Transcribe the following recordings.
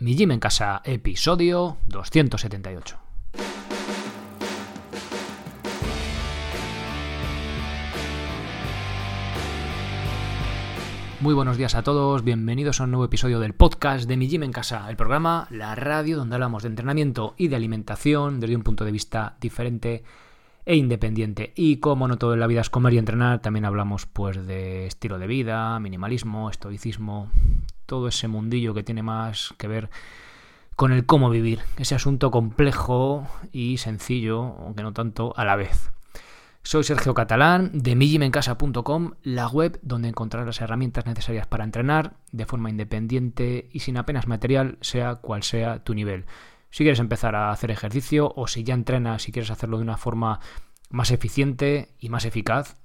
Mi Gym en Casa, episodio 278. Muy buenos días a todos, bienvenidos a un nuevo episodio del podcast de Mi Gym en Casa, el programa, la radio donde hablamos de entrenamiento y de alimentación desde un punto de vista diferente e independiente. Y como no todo en la vida es comer y entrenar, también hablamos pues de estilo de vida, minimalismo, estoicismo, todo ese mundillo que tiene más que ver con el cómo vivir, ese asunto complejo y sencillo, aunque no tanto, a la vez. Soy Sergio Catalán de mijimencasa.com, la web donde encontrarás las herramientas necesarias para entrenar de forma independiente y sin apenas material, sea cual sea tu nivel. Si quieres empezar a hacer ejercicio o si ya entrenas, si quieres hacerlo de una forma más eficiente y más eficaz,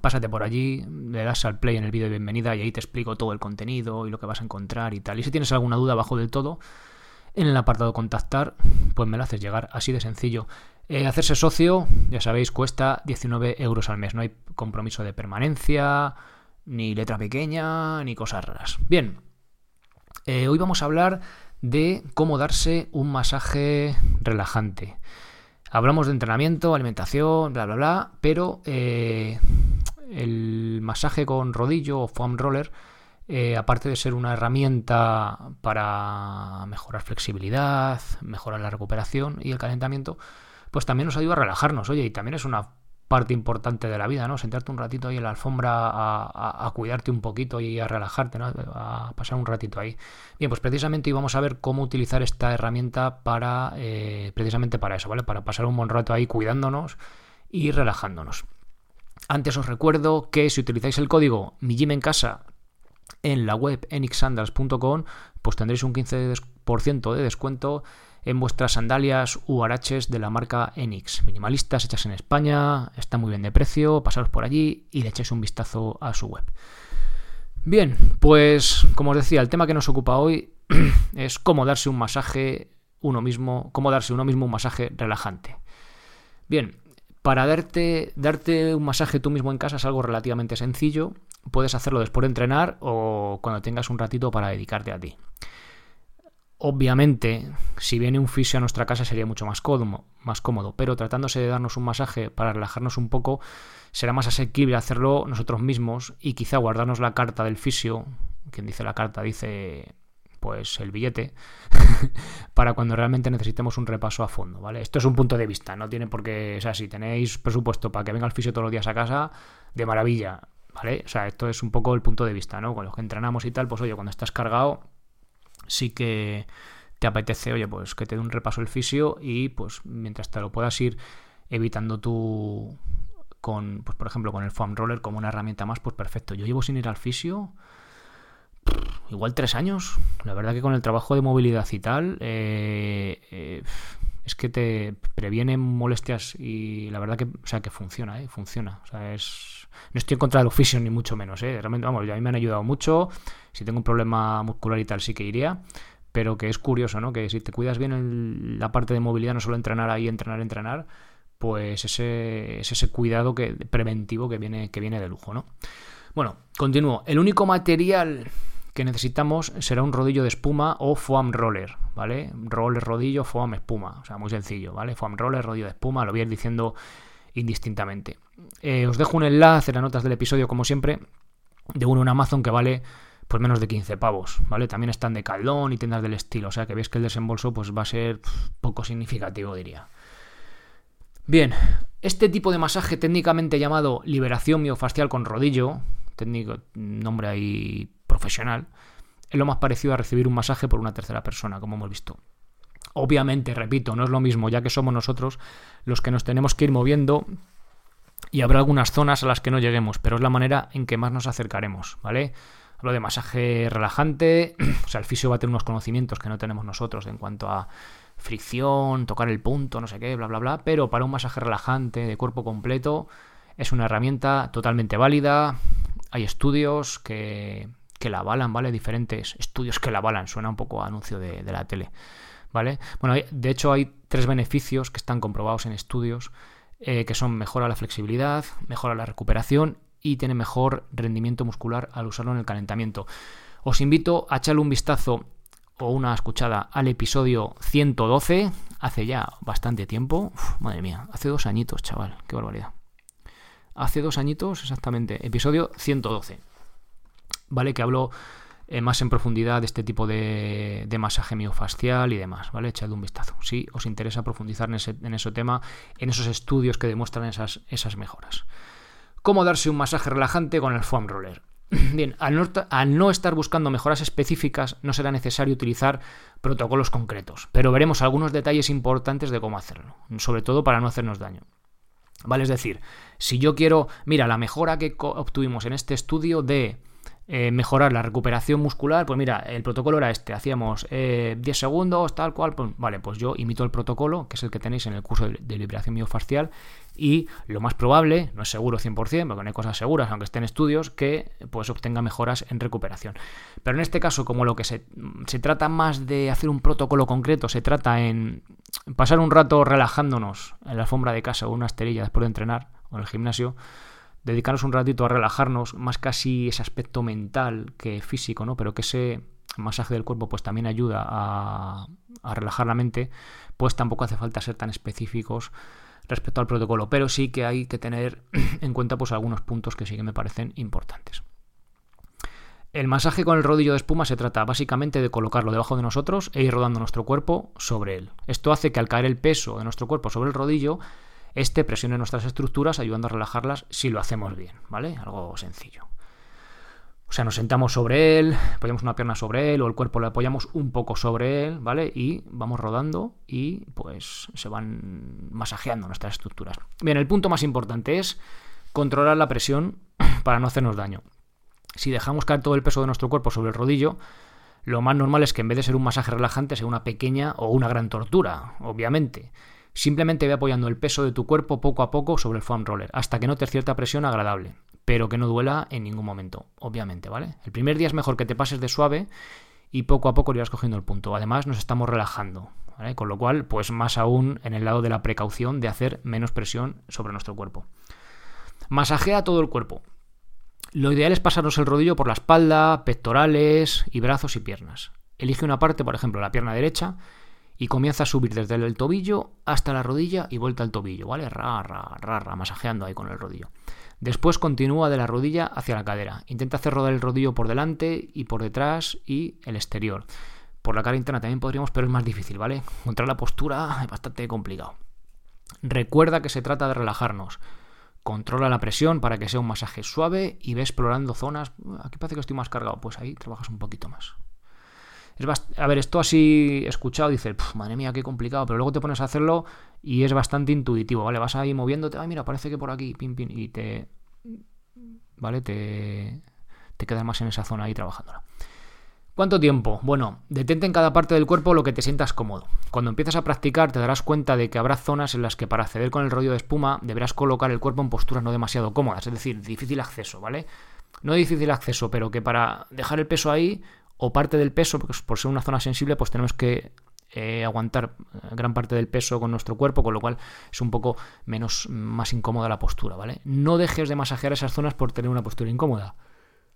Pásate por allí, le das al play en el vídeo de bienvenida y ahí te explico todo el contenido y lo que vas a encontrar y tal. Y si tienes alguna duda abajo del todo, en el apartado contactar, pues me lo haces llegar, así de sencillo. Eh, hacerse socio, ya sabéis, cuesta 19 euros al mes. No hay compromiso de permanencia, ni letra pequeña, ni cosas raras. Bien, eh, hoy vamos a hablar de cómo darse un masaje relajante. Hablamos de entrenamiento, alimentación, bla, bla, bla, pero eh, el masaje con rodillo o foam roller, eh, aparte de ser una herramienta para mejorar flexibilidad, mejorar la recuperación y el calentamiento, pues también nos ayuda a relajarnos. Oye, y también es una parte importante de la vida, ¿no? Sentarte un ratito ahí en la alfombra a, cuidarte un poquito y a relajarte, ¿no? A pasar un ratito ahí. Bien, pues precisamente íbamos a ver cómo utilizar esta herramienta para, eh, precisamente para eso, ¿vale? Para pasar un buen rato ahí cuidándonos y relajándonos. Antes os recuerdo que si utilizáis el código Mi en Casa en la web enixsandals.com, pues tendréis un 15% de descuento en vuestras sandalias u araches de la marca Enix. Minimalistas hechas en España, está muy bien de precio, pasaros por allí y le echéis un vistazo a su web. Bien, pues como os decía, el tema que nos ocupa hoy es cómo darse un masaje uno mismo, cómo darse uno mismo un masaje relajante. Bien, para darte, darte un masaje tú mismo en casa es algo relativamente sencillo. Puedes hacerlo después de entrenar o cuando tengas un ratito para dedicarte a ti. Obviamente, si viene un fisio a nuestra casa sería mucho más cómodo, más cómodo, pero tratándose de darnos un masaje para relajarnos un poco, será más asequible hacerlo nosotros mismos y quizá guardarnos la carta del fisio, quien dice la carta dice pues el billete, para cuando realmente necesitemos un repaso a fondo, ¿vale? Esto es un punto de vista, no tiene por qué, o sea, si tenéis presupuesto para que venga el fisio todos los días a casa, de maravilla, ¿vale? O sea, esto es un poco el punto de vista, ¿no? Con los que entrenamos y tal, pues oye, cuando estás cargado, sí que te apetece, oye, pues que te dé un repaso el fisio y pues mientras te lo puedas ir evitando tú con, pues por ejemplo, con el foam roller como una herramienta más, pues perfecto. Yo llevo sin ir al fisio igual tres años. La verdad que con el trabajo de movilidad y tal, eh, eh, es que te previene molestias y la verdad que, o sea, que funciona, ¿eh? Funciona. O sea, es... No estoy en contra de los fisios ni mucho menos, ¿eh? Realmente, vamos, a mí me han ayudado mucho. Si tengo un problema muscular y tal, sí que iría. Pero que es curioso, ¿no? Que si te cuidas bien en la parte de movilidad, no solo entrenar ahí, entrenar, entrenar, pues ese, es ese cuidado que, preventivo que viene, que viene de lujo, ¿no? Bueno, continúo. El único material que necesitamos será un rodillo de espuma o foam roller, ¿vale? Roller, rodillo, foam, espuma. O sea, muy sencillo, ¿vale? Foam roller, rodillo de espuma, lo voy a ir diciendo indistintamente. Eh, os dejo un enlace en las notas del episodio, como siempre, de uno en Amazon que vale pues menos de 15 pavos, ¿vale? También están de caldón y tiendas del estilo, o sea que veis que el desembolso pues va a ser poco significativo, diría. Bien, este tipo de masaje técnicamente llamado liberación miofascial con rodillo, técnico, nombre ahí profesional, es lo más parecido a recibir un masaje por una tercera persona, como hemos visto. Obviamente, repito, no es lo mismo, ya que somos nosotros los que nos tenemos que ir moviendo y habrá algunas zonas a las que no lleguemos, pero es la manera en que más nos acercaremos, ¿vale? Hablo de masaje relajante, o sea, el fisio va a tener unos conocimientos que no tenemos nosotros en cuanto a fricción, tocar el punto, no sé qué, bla, bla, bla, pero para un masaje relajante de cuerpo completo es una herramienta totalmente válida. Hay estudios que, que la avalan, ¿vale? Diferentes estudios que la avalan, suena un poco a anuncio de, de la tele, ¿vale? Bueno, de hecho hay tres beneficios que están comprobados en estudios eh, que son mejora la flexibilidad, mejora la recuperación y tiene mejor rendimiento muscular al usarlo en el calentamiento. Os invito a echarle un vistazo o una escuchada al episodio 112, hace ya bastante tiempo. madre mía, hace dos añitos, chaval, qué barbaridad. Hace dos añitos, exactamente, episodio 112. ¿Vale? Que hablo eh, más en profundidad de este tipo de, masaje miofascial y demás, ¿vale? Echad un vistazo. Si os interesa profundizar en ese, en tema, en esos estudios que demuestran esas, esas mejoras. ¿Cómo darse un masaje relajante con el foam roller? Bien, al no, estar buscando mejoras específicas, no será necesario utilizar protocolos concretos, pero veremos algunos detalles importantes de cómo hacerlo, sobre todo para no hacernos daño. ¿Vale? Es decir, si yo quiero, mira, la mejora que obtuvimos en este estudio de eh, mejorar la recuperación muscular, pues mira, el protocolo era este, hacíamos 10 eh, segundos, tal cual, pues, vale, pues yo imito el protocolo, que es el que tenéis en el curso de, liberación miofascial, y lo más probable, no es seguro 100%, porque no hay cosas seguras, aunque estén estudios, que pues obtenga mejoras en recuperación. Pero en este caso, como lo que se, se trata más de hacer un protocolo concreto, se trata en pasar un rato relajándonos en la alfombra de casa o una esterilla después de entrenar o en el gimnasio, dedicarnos un ratito a relajarnos, más casi ese aspecto mental que físico, ¿no? Pero que ese masaje del cuerpo pues también ayuda a, relajar la mente, pues tampoco hace falta ser tan específicos respecto al protocolo, pero sí que hay que tener en cuenta pues algunos puntos que sí que me parecen importantes. El masaje con el rodillo de espuma se trata básicamente de colocarlo debajo de nosotros e ir rodando nuestro cuerpo sobre él. Esto hace que al caer el peso de nuestro cuerpo sobre el rodillo este presione nuestras estructuras ayudando a relajarlas si lo hacemos bien, ¿vale? Algo sencillo. O sea, nos sentamos sobre él, apoyamos una pierna sobre él o el cuerpo lo apoyamos un poco sobre él, ¿vale? Y vamos rodando y pues se van masajeando nuestras estructuras. Bien, el punto más importante es controlar la presión para no hacernos daño. Si dejamos caer todo el peso de nuestro cuerpo sobre el rodillo, lo más normal es que en vez de ser un masaje relajante sea una pequeña o una gran tortura, obviamente. Simplemente ve apoyando el peso de tu cuerpo poco a poco sobre el foam roller, hasta que notes cierta presión agradable, pero que no duela en ningún momento, obviamente, ¿vale? El primer día es mejor que te pases de suave y poco a poco irás cogiendo el punto. Además, nos estamos relajando. Con lo cual, pues más aún en el lado de la precaución de hacer menos presión sobre nuestro cuerpo. Masajea todo el cuerpo. Lo ideal es pasarnos el rodillo por la espalda, pectorales y brazos y piernas. Elige una parte, por ejemplo, la pierna derecha, y comienza a subir desde el tobillo hasta la rodilla y vuelta al tobillo, ¿vale? Ra, ra, ra, masajeando ahí con el rodillo. Después continúa de la rodilla hacia la cadera. Intenta hacer rodar el rodillo por delante y por detrás y el exterior. Por la cara interna también podríamos, pero es más difícil, ¿vale? Encontrar la postura es bastante complicado. Recuerda que se trata de relajarnos. Controla la presión para que sea un masaje suave y ve explorando zonas. Aquí parece que estoy más cargado, pues ahí trabajas un poquito más a ver, esto así escuchado, dices, madre mía, qué complicado, pero luego te pones a hacerlo y es bastante intuitivo, ¿vale? Vas ahí moviéndote, ay, mira, parece que por aquí, pim, pim, y te. ¿Vale? Te, te quedas más en esa zona ahí trabajándola. ¿Cuánto tiempo? Bueno, detente en cada parte del cuerpo lo que te sientas cómodo. Cuando empiezas a practicar te darás cuenta de que habrá zonas en las que para acceder con el rollo de espuma deberás colocar el cuerpo en posturas no demasiado cómodas, es decir, difícil acceso, ¿vale? No difícil acceso, pero que para dejar el peso ahí o parte del peso, porque por ser una zona sensible, pues tenemos que eh, aguantar eh, gran parte del peso con nuestro cuerpo, con lo cual es un poco menos, más incómoda la postura, ¿vale? No dejes de masajear esas zonas por tener una postura incómoda.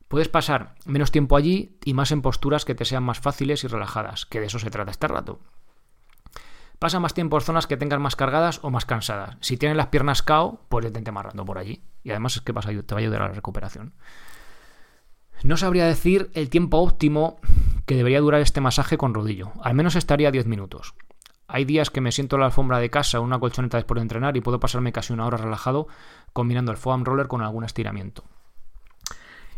Puedes pasar menos tiempo allí y más en posturas que te sean más fáciles y relajadas, que de eso se trata este rato. Pasa más tiempo en zonas que tengas más cargadas o más cansadas. Si tienes las piernas cao, pues detente amarrando por allí. Y además es que te va a ayudar a la recuperación. No sabría decir el tiempo óptimo que debería durar este masaje con rodillo. Al menos estaría 10 minutos. Hay días que me siento en la alfombra de casa o una colchoneta después de entrenar y puedo pasarme casi una hora relajado combinando el foam roller con algún estiramiento.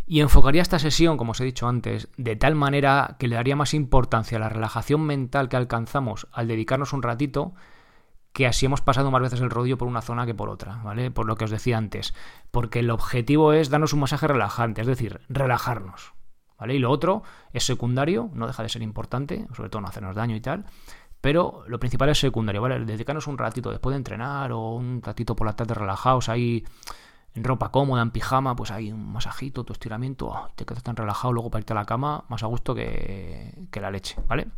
Y enfocaría esta sesión, como os he dicho antes, de tal manera que le daría más importancia a la relajación mental que alcanzamos al dedicarnos un ratito que así hemos pasado más veces el rodillo por una zona que por otra, ¿vale? Por lo que os decía antes. Porque el objetivo es darnos un masaje relajante, es decir, relajarnos, ¿vale? Y lo otro es secundario, no deja de ser importante, sobre todo no hacernos daño y tal, pero lo principal es secundario, ¿vale? Dedicarnos un ratito después de entrenar o un ratito por la tarde relajados ahí en ropa cómoda, en pijama, pues hay un masajito, tu estiramiento, te quedas tan relajado luego para irte a la cama, más a gusto que la leche, ¿vale?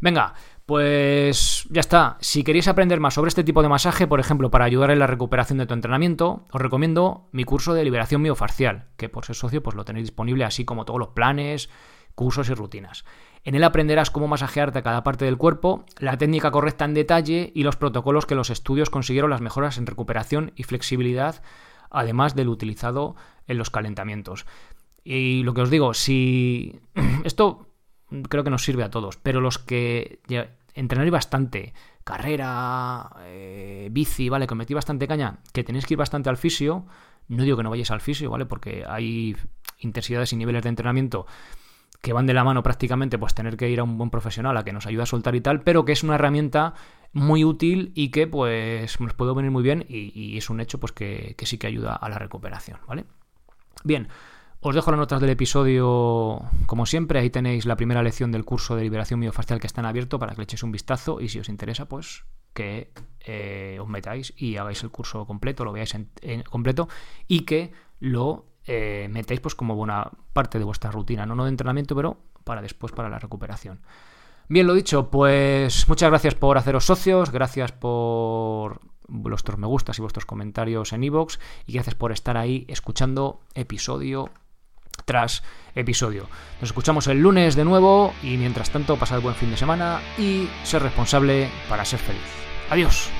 Venga, pues ya está. Si queréis aprender más sobre este tipo de masaje, por ejemplo, para ayudar en la recuperación de tu entrenamiento, os recomiendo mi curso de liberación miofascial, que por ser socio pues lo tenéis disponible así como todos los planes, cursos y rutinas. En él aprenderás cómo masajearte cada parte del cuerpo, la técnica correcta en detalle y los protocolos que los estudios consiguieron las mejoras en recuperación y flexibilidad, además del utilizado en los calentamientos. Y lo que os digo, si esto creo que nos sirve a todos, pero los que entrenáis bastante, carrera, eh, bici, ¿vale? Que metí bastante caña, que tenéis que ir bastante al fisio, no digo que no vayáis al fisio, ¿vale? Porque hay intensidades y niveles de entrenamiento que van de la mano prácticamente, pues tener que ir a un buen profesional a que nos ayude a soltar y tal, pero que es una herramienta muy útil y que pues nos puede venir muy bien y, es un hecho pues que, que, sí que ayuda a la recuperación, ¿vale? Bien, os dejo las notas del episodio como siempre, ahí tenéis la primera lección del curso de liberación miofacial que está en abierto para que le echéis un vistazo. Y si os interesa pues que eh, os metáis y hagáis el curso completo, lo veáis en, completo y que lo eh, metáis pues como buena parte de vuestra rutina, no, no de entrenamiento, pero para después, para la recuperación. Bien, lo dicho, pues muchas gracias por haceros socios, gracias por vuestros me gustas y vuestros comentarios en iVoox y gracias por estar ahí escuchando episodio tras episodio. Nos escuchamos el lunes de nuevo y mientras tanto pasad buen fin de semana y ser responsable para ser feliz. Adiós.